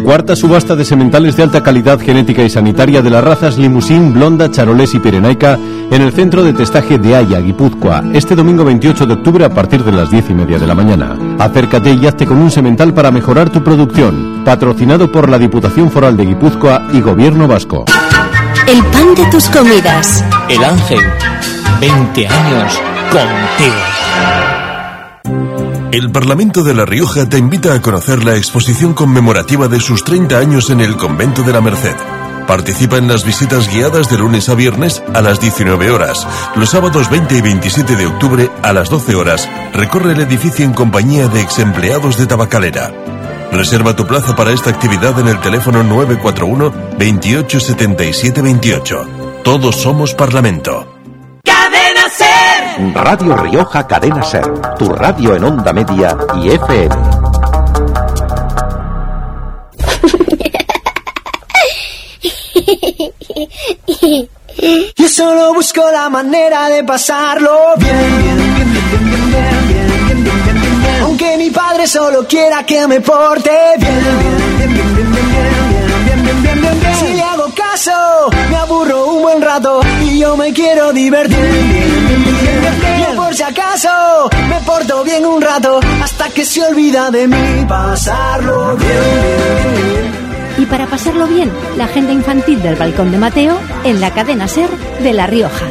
Cuarta subasta de sementales de alta calidad genética y sanitaria de las razas Limousin, Blonda, Charolés y Pirenaica en el centro de testaje de Haya, Guipúzcoa, este domingo 28 de octubre a partir de las 10 y media de la mañana. Acércate y hazte con un semental para mejorar tu producción. Patrocinado por la Diputación Foral de Guipúzcoa y Gobierno Vasco. El pan de tus comidas. El ángel. 20 años contigo. El Parlamento de La Rioja te invita a conocer la exposición conmemorativa de sus 30 años en el Convento de la Merced. Participa en las visitas guiadas de lunes a viernes a las 19 horas. Los sábados 20 y 27 de octubre a las 12 horas recorre el edificio en compañía de ex empleados de Tabacalera. Reserva tu plaza para esta actividad en el teléfono 941 28 77 28. Todos somos Parlamento. Radio Rioja Cadena Ser, tu radio en onda media y FM. Yo solo busco la manera de pasarlo bien, bien, bien, bien, bien, bien, bien, Aunque mi padre solo quiera que me porte bien, bien, bien, bien, bien, bien caso, me aburro un buen rato y yo me quiero divertir. Yo por si acaso me porto bien un rato hasta que se olvida de mí pasarlo bien. Y para pasarlo bien, la agenda infantil del Balcón de Mateo en la cadena Ser de La Rioja.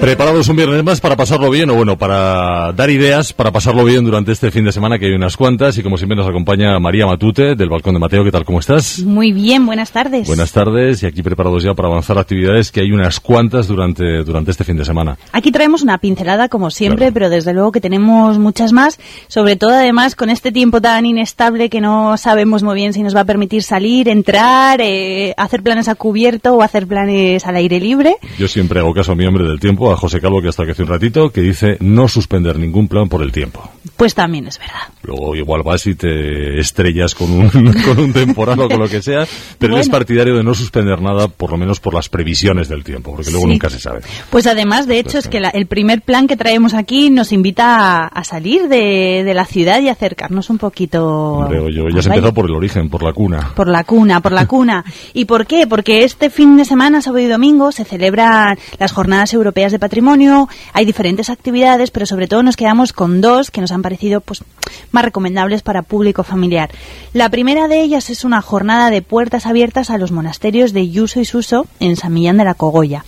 Preparados un viernes más para pasarlo bien, o bueno, para dar ideas para pasarlo bien durante este fin de semana, que hay unas cuantas, y como siempre nos acompaña María Matute, del Balcón de Mateo. ¿Qué tal? ¿Cómo estás? Muy bien, buenas tardes. Buenas tardes, y aquí preparados ya para avanzar actividades, que hay unas cuantas durante, durante este fin de semana. Aquí traemos una pincelada como siempre, pero desde luego que tenemos muchas más, sobre todo además con este tiempo tan inestable que no sabemos muy bien si nos va a permitir salir, entrar, eh, hacer planes a cubierto o hacer planes al aire libre. Yo siempre hago caso a mi hombre del tiempo, a José Calvo, que hasta que hace un ratito, que dice no suspender ningún plan por el tiempo. Pues también es verdad. Luego igual vas y te estrellas con un, con un temporal o con lo que sea, pero él es Bueno. partidario de no suspender nada, por lo menos por las previsiones del tiempo, porque luego Sí. nunca se sabe. Pues además, de hecho, es que la- el primer plan que traemos aquí nos invita a, a salir de, de la ciudad y acercarnos un poquito Creo yo. Ya se valle. empezó por el origen, por la cuna. Por la cuna, por la cuna. ¿Y por qué? Porque este fin de semana, sábado y domingo, se celebran las Jornadas Europeas de patrimonio, hay diferentes actividades, pero sobre todo nos quedamos con dos que nos han parecido pues más recomendables para público familiar. La primera de ellas es una jornada de puertas abiertas a los monasterios de Yuso y Suso en San Millán de la Cogolla.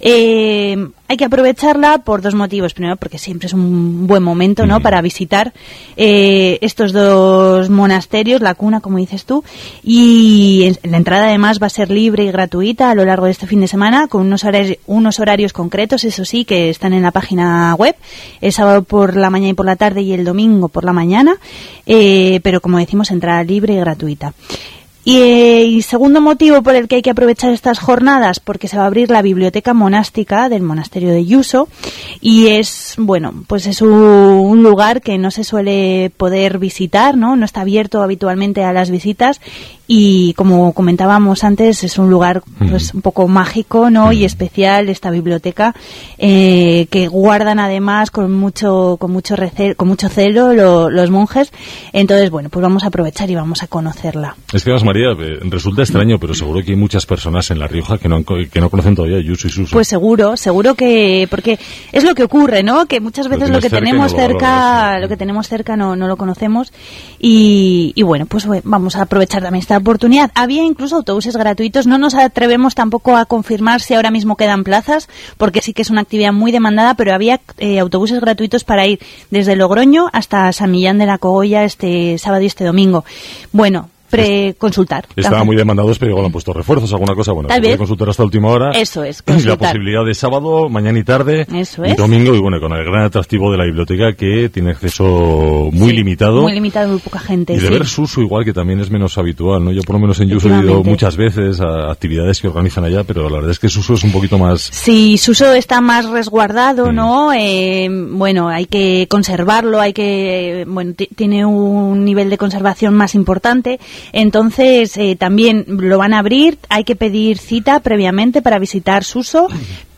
Eh, hay que aprovecharla por dos motivos. Primero, porque siempre es un buen momento ¿no? para visitar eh, estos dos monasterios, la cuna, como dices tú. Y la entrada, además, va a ser libre y gratuita a lo largo de este fin de semana, con unos horarios, unos horarios concretos, eso sí, que están en la página web. El sábado por la mañana y por la tarde y el domingo por la mañana. Eh, pero, como decimos, entrada libre y gratuita. Eh, y, segundo motivo por el que hay que aprovechar estas jornadas, porque se va a abrir la biblioteca monástica del monasterio de Yuso y es, bueno, pues es un, lugar que no se suele poder visitar, ¿no? No está abierto habitualmente a las visitas y como comentábamos antes es un lugar pues un poco mágico, ¿no? Y especial esta biblioteca eh, que guardan además con mucho con mucho con mucho celo los monjes. Entonces, bueno, pues vamos a aprovechar y vamos a conocerla. Es que María eh, resulta extraño, pero seguro que hay muchas personas en La Rioja que no, que no conocen todavía Yuso y Suso. Pues seguro, seguro que, porque es lo que ocurre, ¿no? Que muchas veces lo, que tenemos cerca, lo, que tenemos cerca no, no lo conocemos y, y bueno, pues vamos a aprovechar también esta oportunidad. Había incluso autobuses gratuitos, no nos atrevemos tampoco a confirmar si ahora mismo quedan plazas, porque sí que es una actividad muy demandada, pero había eh, autobuses gratuitos para ir desde Logroño hasta San Millán de la Cogolla este sábado y este domingo. Bueno, preconsultar. Estaba muy demandados, pero igual han puesto refuerzos, alguna cosa. Bueno, Tal vez. consultar hasta última hora. Eso es, La posibilidad de sábado, mañana y tarde. Eso y es. domingo, y bueno, con el gran atractivo de la biblioteca que tiene acceso muy limitado. Muy limitado, muy poca gente. Y de sí. ver Suso igual, que también es menos habitual, ¿no? Yo por lo menos en Yuso he ido muchas veces a actividades que organizan allá, pero la verdad es que Suso es un poquito más... Si Suso está más resguardado, Mm. ¿no? Eh, bueno, hay que conservarlo, hay que, bueno, ti- tiene un nivel de conservación más importante. Entonces, eh, también lo van a abrir, hay que pedir cita previamente para visitar Suso,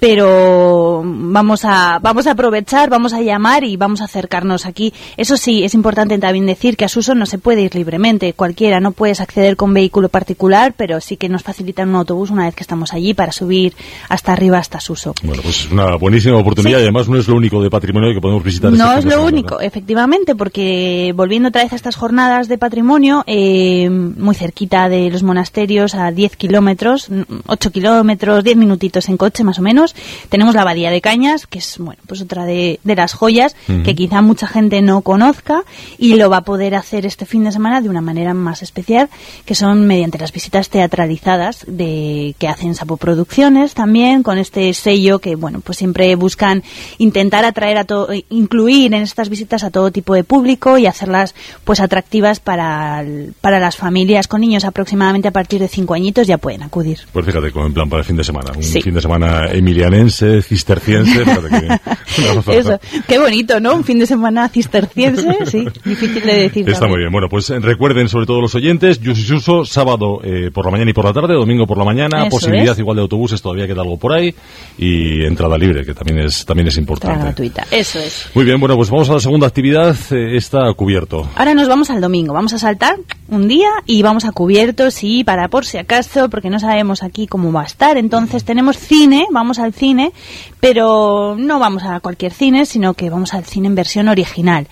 pero vamos a, vamos a aprovechar, vamos a llamar y vamos a acercarnos aquí. Eso sí, es importante también decir que a Suso no se puede ir libremente, cualquiera, no puedes acceder con vehículo particular, pero sí que nos facilitan un autobús una vez que estamos allí para subir hasta arriba, hasta Suso. Bueno, pues es una buenísima oportunidad y además no es lo único de patrimonio que podemos visitar. No este es lo semana, único, efectivamente, porque volviendo otra vez a estas jornadas de patrimonio, eh, muy cerquita de los monasterios, a 10 kilómetros, mm, 8 kilómetros, 10 minutitos en coche más o menos, tenemos la Abadía de Cañas, que es bueno pues otra de, de las joyas que quizá mucha gente no conozca y lo va a poder hacer este fin de semana de una manera más especial, que son mediante las visitas teatralizadas de que hacen Sapo Producciones también, con este sello que bueno pues siempre buscan intentar atraer a todo, incluir en estas visitas a todo tipo de público y hacerlas pues atractivas para, para las familias con niños aproximadamente a partir de 5 añitos ya pueden acudir. Pues fíjate, como en plan para el fin de semana. Un Sí. fin de semana emilianense, cisterciense. que. Eso, qué bonito, ¿no? Un fin de semana cisterciense, sí, difícil de decir. Está también. muy bien. Bueno, pues eh, recuerden, sobre todo los oyentes, Yusi Suso, sábado eh, por la mañana y por la tarde, domingo por la mañana, Eso posibilidad es. igual de autobuses, todavía queda algo por ahí, y entrada libre, que también es también es Entrada importante. gratuita, eso es. Muy bien, bueno, pues vamos a la segunda actividad, eh, está cubierto. Ahora nos vamos al domingo. Vamos a saltar un día y vamos a cubiertos, sí, para por si acaso, porque no sabemos aquí cómo va a estar. Entonces tenemos cine, vamos al cine, pero no vamos a cualquier cine, sino que vamos al cine en versión original.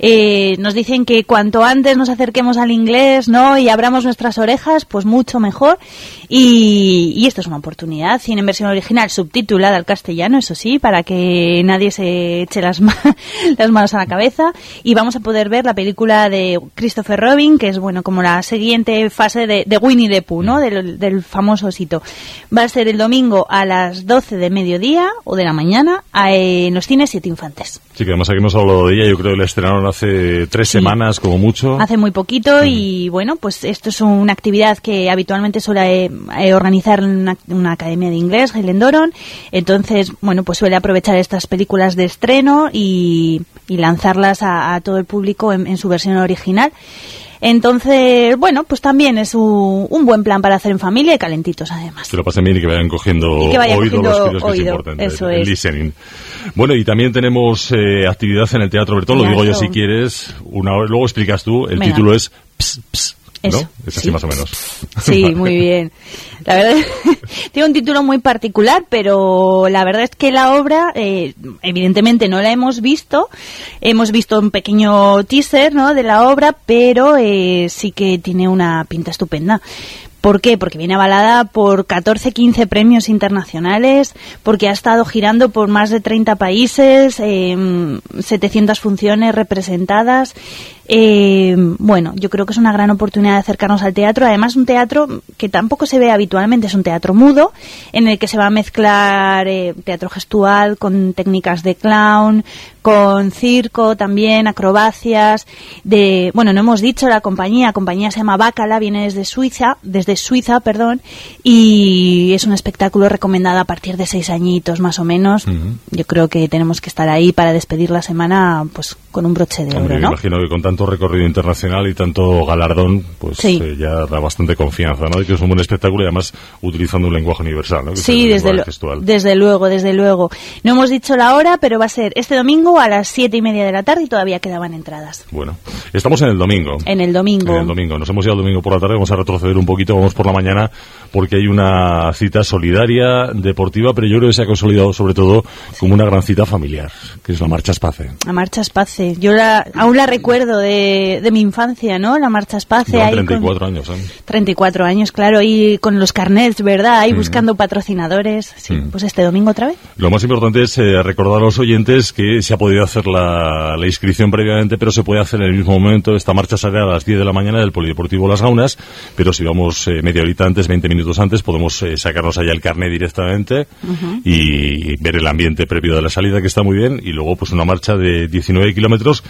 Eh, nos dicen que cuanto antes nos acerquemos al inglés, ¿no? Y abramos nuestras orejas, pues mucho mejor. Y, y esto es una oportunidad. Cine en versión original, subtitulada al castellano, eso sí, para que nadie se eche las, ma- las manos a la cabeza. Y vamos a poder ver la película de Christopher Robin, que es, bueno, como la siguiente fase de, Winnie the Pooh, ¿no? Del, famoso osito. Va a ser el domingo a las 12 de mediodía o de la mañana a- en los cines Siete Infantes. Sí, que además aquí hemos hablado de ella, yo creo que la estrenaron hace tres semanas, como mucho. Hace muy poquito y bueno, pues esto es una actividad que habitualmente suele eh, eh, organizar una, una academia de inglés, Helen Doron. Entonces, bueno, pues suele aprovechar estas películas de estreno y, y lanzarlas a, a todo el público en, en su versión original. Entonces, bueno, pues también es un, un buen plan para hacer en familia y calentitos además. Que lo pasen bien y que vayan cogiendo Y que vayan oído cogiendo los tiros, que es oído, importante. eso el, el listening. Bueno, y también tenemos eh, actividad en el Teatro Bertón, lo digo yo si quieres. Una hora, luego explicas tú, el Venga. título es Ps, Ps, ¿no? Eso, Es así sí. más o menos. Sí, muy bien. La verdad, tiene un título muy particular, pero la verdad es que la obra, eh, evidentemente no la hemos visto. Hemos visto un pequeño teaser, ¿no? De la obra, pero eh, sí que tiene una pinta estupenda. ¿Por qué? Porque viene avalada por 14, 15 premios internacionales, porque ha estado girando por más de 30 países, eh, 700 funciones representadas. Eh, bueno, yo creo que es una gran oportunidad de acercarnos al teatro. Además, un teatro que tampoco se ve habitualmente, es un teatro mudo, en el que se va a mezclar eh, teatro gestual con técnicas de clown, con circo también, acrobacias. De, bueno, no hemos dicho la compañía, la compañía se llama Bacala, viene desde Suiza, desde Suiza, perdón, y es un espectáculo recomendado a partir de seis añitos más o menos. Yo creo que tenemos que estar ahí para despedir la semana, pues con un broche de oro, ¿no? imagino que con tanto recorrido internacional y tanto galardón, pues Sí. eh, ya da bastante confianza, ¿no? De que es un buen espectáculo y además utilizando un lenguaje universal, ¿no? Que Sí, desde, lo- desde luego, desde luego. No hemos dicho la hora, pero va a ser este domingo a las siete y media de la tarde y todavía quedaban entradas. Bueno, estamos en el domingo. En el domingo. En el domingo. Nos hemos ido el domingo por la tarde, vamos a retroceder un poquito, vamos por la mañana, porque hay una cita solidaria, deportiva, pero yo creo que se ha consolidado sobre todo como una gran cita familiar, que es la Marcha Espace. La Marcha Espace. Yo la, aún la recuerdo de, de mi infancia, ¿no? La Marcha Espace. Llevan ahí con- 34 años, ¿eh? 34 años, claro, y con los carnets, ¿verdad? Ahí Mm. buscando patrocinadores. Sí, pues este domingo otra vez. Lo más importante es eh, recordar a los oyentes que se ha podido hacer la, la inscripción previamente, pero se puede hacer en el mismo momento. Esta marcha sale a las 10 de la mañana del Polideportivo Las Gaunas, pero si vamos eh, media horita antes, 20 minutos antes, podemos eh, sacarnos allá el carnet directamente y ver el ambiente previo de la salida, que está muy bien, y luego pues una marcha de 19 kilómetros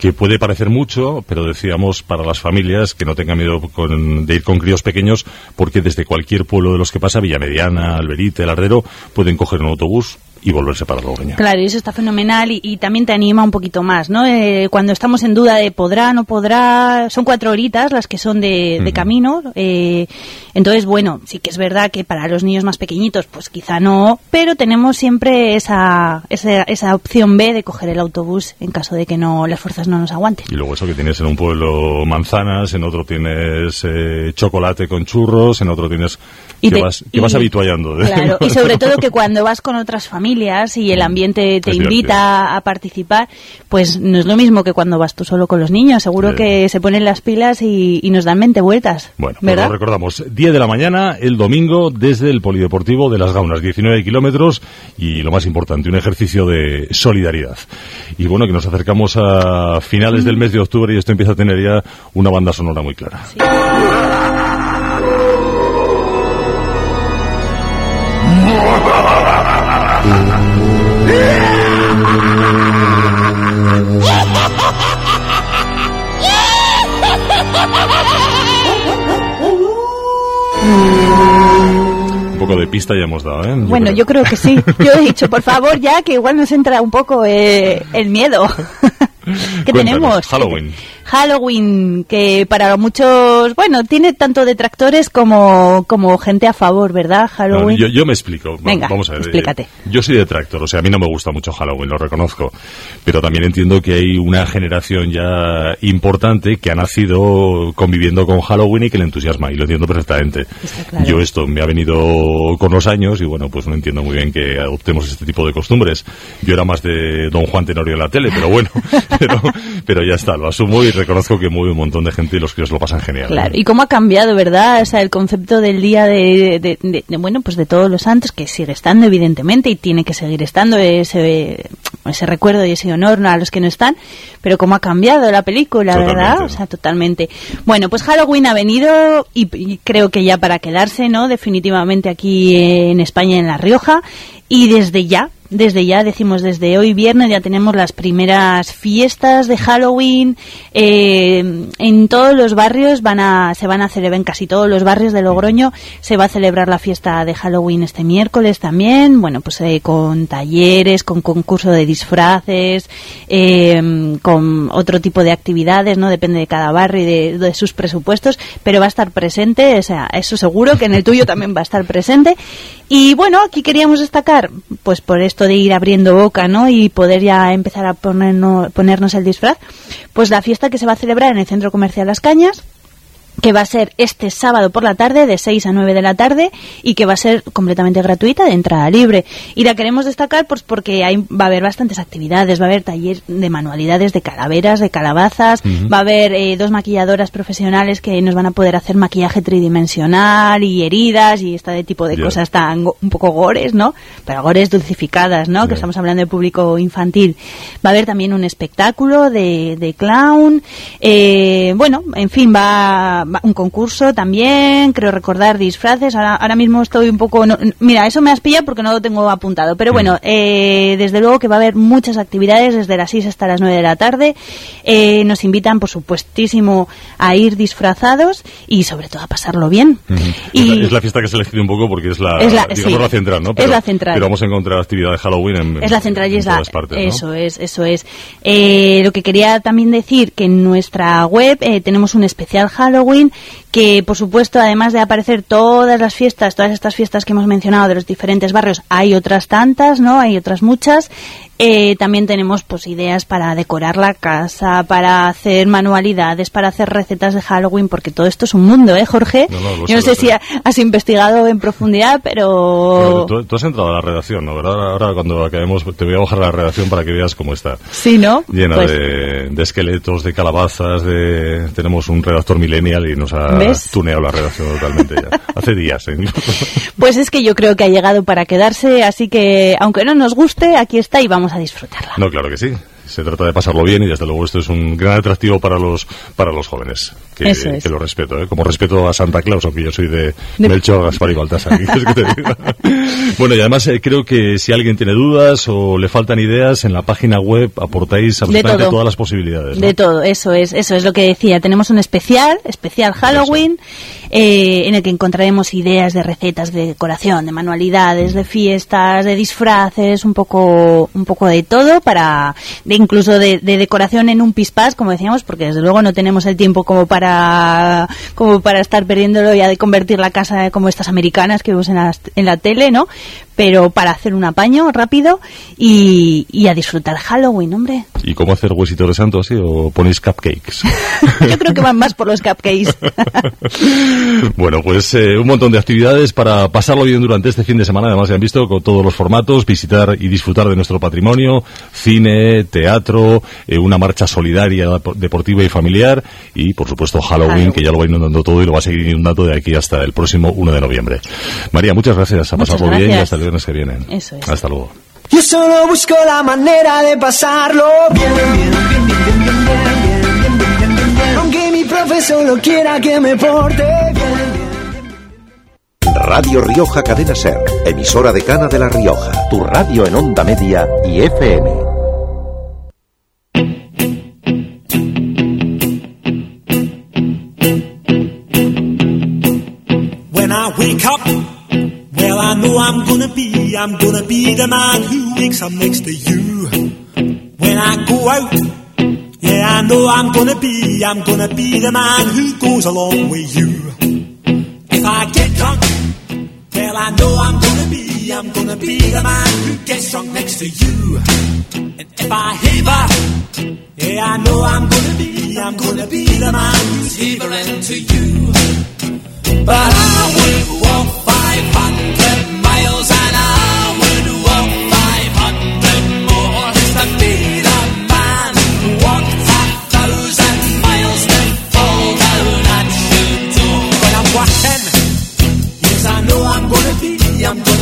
que puede parecer mucho, pero decíamos para las familias que no tengan miedo con- de ir con críos pequeños, porque desde cualquier pueblo de los que pasa, Villamediana, Alberite, El Ardero, pueden coger un autobús y volverse para Logroño. Claro, y eso está fenomenal y, y también te anima un poquito más, ¿no? Eh, cuando estamos en duda de podrá, no podrá, son cuatro horitas las que son de, de camino. eh, entonces, bueno, sí que es verdad que para los niños más pequeñitos, pues quizá no, pero tenemos siempre esa, esa, esa opción B de coger el autobús en caso de que no las fuerzas no nos aguanten. Y luego eso que tienes en un pueblo manzanas, en otro tienes eh, chocolate con churros, en otro tienes Y que, te- vas, que y- vas habituallando. ¿eh? Claro, y sobre todo que cuando vas con otras familias y el ambiente te Es invita a participar, pues no es lo mismo que cuando vas tú solo con los niños. Seguro Sí. que se ponen las pilas y, y nos dan 20 vueltas. Bueno, pues ¿verdad? lo recordamos, 10 de la mañana, el domingo, desde el Polideportivo de Las Gaunas, 19 kilómetros y lo más importante, un ejercicio de solidaridad. Y bueno, que nos acercamos a finales del mes de octubre y esto empieza a tener ya una banda sonora muy clara. Un poco de pista ya hemos dado, ¿eh? Yo Bueno, creo. yo creo que sí. Yo he dicho, por favor, ya que igual nos entra un poco eh, el miedo. ¿Qué Cuéntanos, tenemos? Halloween. Halloween, que para muchos, bueno, tiene tanto detractores como, como gente a favor, ¿verdad? No, Halloween. yo, yo me explico. Venga, Vamos a ver. eh, explícate. Yo soy detractor, o sea, a mí no me gusta mucho Halloween, lo reconozco. Pero también entiendo que hay una generación ya importante que ha nacido conviviendo con Halloween y que le entusiasma, y lo entiendo perfectamente. claro. Yo esto me ha venido con los años y bueno, pues no entiendo muy bien que adoptemos este tipo de costumbres. Yo era más de Don Juan Tenorio en la tele, pero bueno, pero, pero ya está, lo asumo y reconozco que mueve un montón de gente y los críos lo pasan genial. Claro, y cómo ha cambiado, ¿verdad? O sea, el concepto del día de, de- de- de, bueno, pues de todos los santos, que sigue estando, evidentemente, y tiene que seguir estando ese, ese recuerdo y ese honor a los que no están, pero cómo ha cambiado la película, Totalmente. ¿verdad? O sea, totalmente. Bueno, pues Halloween ha venido y, y creo que ya para quedarse, ¿no? Definitivamente aquí en España, en La Rioja, y desde ya, desde ya, decimos desde hoy viernes, ya tenemos las primeras fiestas de Halloween. eh, en todos los barrios van a, se van a celebrar, en casi todos los barrios de Logroño, se va a celebrar la fiesta de Halloween este miércoles también. Bueno, pues eh, con talleres, con concurso de disfraces, eh, con otro tipo de actividades, ¿no? Depende de cada barrio y de, de sus presupuestos, pero va a estar presente, o sea, eso seguro que en el tuyo también va a estar presente. Y bueno, aquí queríamos destacar, pues por esto de ir abriendo boca, ¿no? Y poder ya empezar a ponernos, ponernos el disfraz, pues la fiesta que se va a celebrar en el Centro Comercial Las Cañas, que va a ser este sábado por la tarde, de 6 a 9 de la tarde, y que va a ser completamente gratuita, de entrada libre. Y la queremos destacar pues porque hay, va a haber bastantes actividades, va a haber taller de manualidades, de calaveras, de calabazas, va a haber eh, dos maquilladoras profesionales que nos van a poder hacer maquillaje tridimensional y heridas y este tipo de cosas tan un poco gores, ¿no? Pero gores dulcificadas, ¿no? Que estamos hablando de público infantil. Va a haber también un espectáculo de, de clown. Eh, bueno, en fin, va, va un concurso también. Creo recordar disfraces. Ahora, ahora mismo estoy un poco. no- mira, eso me has pillado porque no lo tengo apuntado. Pero bueno, eh, desde luego que va a haber muchas actividades desde las 6 hasta las 9 de la tarde. Eh, nos invitan, por supuestísimo, a ir disfrazados y sobre todo a pasarlo bien. Es, la, es la fiesta que se elegido un poco porque es la, Es la- digamos, sí. la central, ¿no? Es la central. Pero vamos a encontrar actividad de Halloween en, Es la central y es la, partes, ¿no? eso es, eso es. Eh, lo que quería también decir que en nuestra web eh, tenemos un especial Halloween Halloween. Que, por supuesto, además de aparecer todas las fiestas, todas estas fiestas que hemos mencionado de los diferentes barrios, hay otras tantas, ¿no? Hay otras muchas. Eh, también tenemos pues ideas para decorar la casa, para hacer manualidades, para hacer recetas de Halloween, porque todo esto es un mundo, ¿eh, Jorge? No, no, lo Yo no sé sé. si ha- has investigado en profundidad, pero... Tú has entrado a la redacción, ¿no? ¿Verdad? Ahora cuando acabemos te voy a bajar a la redacción para que veas cómo está. Sí, ¿no? Llena Pues- de, de esqueletos, de calabazas, de... Tenemos un redactor millennial y nos ha ¿Ves? tuneado la redacción totalmente ya. Hace días, ¿eh? Pues es que yo creo que ha llegado para quedarse, así que aunque no nos guste, aquí está y vamos a disfrutarla. No, claro que sí. Se trata de pasarlo bien y desde luego esto es un gran atractivo para los para los jóvenes. Que, es. que lo respeto, ¿eh? Como respeto a Santa Claus, aunque yo soy de, De- Melchor, Gaspar y Baltasar. bueno, y además eh, creo que si alguien tiene dudas o le faltan ideas, en la página web aportáis absolutamente todas las posibilidades. ¿no? De todo, eso es, eso es lo que decía. Tenemos un especial, especial Halloween, eh, en el que encontraremos ideas de recetas de decoración, de manualidades, de fiestas, de disfraces, un poco, un poco de todo para, de incluso de, de decoración en un pispás, como decíamos, porque desde luego no tenemos el tiempo como para, como para estar perdiéndolo ya de convertir la casa como estas americanas que vemos en la, en la tele, ¿no? Pero para hacer un apaño rápido y, y a disfrutar Halloween, hombre. ¿Y cómo hacer huesitos de santo así o ponéis cupcakes? Yo creo que van más por los cupcakes. Bueno, pues eh, un montón de actividades para pasarlo bien durante este fin de semana. Además, ya han visto con todos los formatos, visitar y disfrutar de nuestro patrimonio, cine, teatro, eh, una marcha solidaria, dep- deportiva y familiar y, por supuesto, Halloween, Halloween. que ya lo va inundando todo y lo va a seguir inundando de aquí hasta el próximo 1 de noviembre. María, muchas gracias. A Muchas pasarlo bien y gracias. hasta el viernes que viene. Eso es. Hasta luego. Yo solo busco la manera de pasarlo bien, bien, bien, bien, bien, bien, bien, bien, bien, bien, bien, bien. Aunque mi profe solo quiera que me porte bien. Radio Rioja Cadena Ser, emisora de Cana de la Rioja, tu radio en onda media y FM. I'm gonna be the man who wakes up next to you. When I go out, yeah, I know I'm gonna be, I'm gonna be the man who goes along with you. If I get drunk, well, I know I'm gonna be, I'm gonna be the man who gets drunk next to you. And if I heaver, yeah, I know I'm gonna be, I'm gonna be the man who's heavering to you. But I would walk 500 miles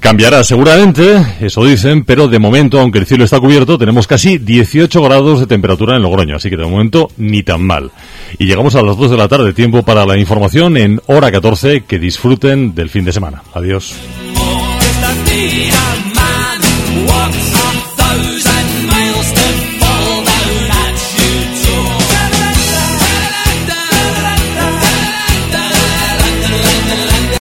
Cambiará seguramente, eso dicen, pero de momento, aunque el cielo está cubierto, tenemos casi 18 grados de temperatura en Logroño, así que de momento ni tan mal. Y llegamos a las 2 de la tarde, tiempo para la información en hora 14, que disfruten del fin de semana. Adiós.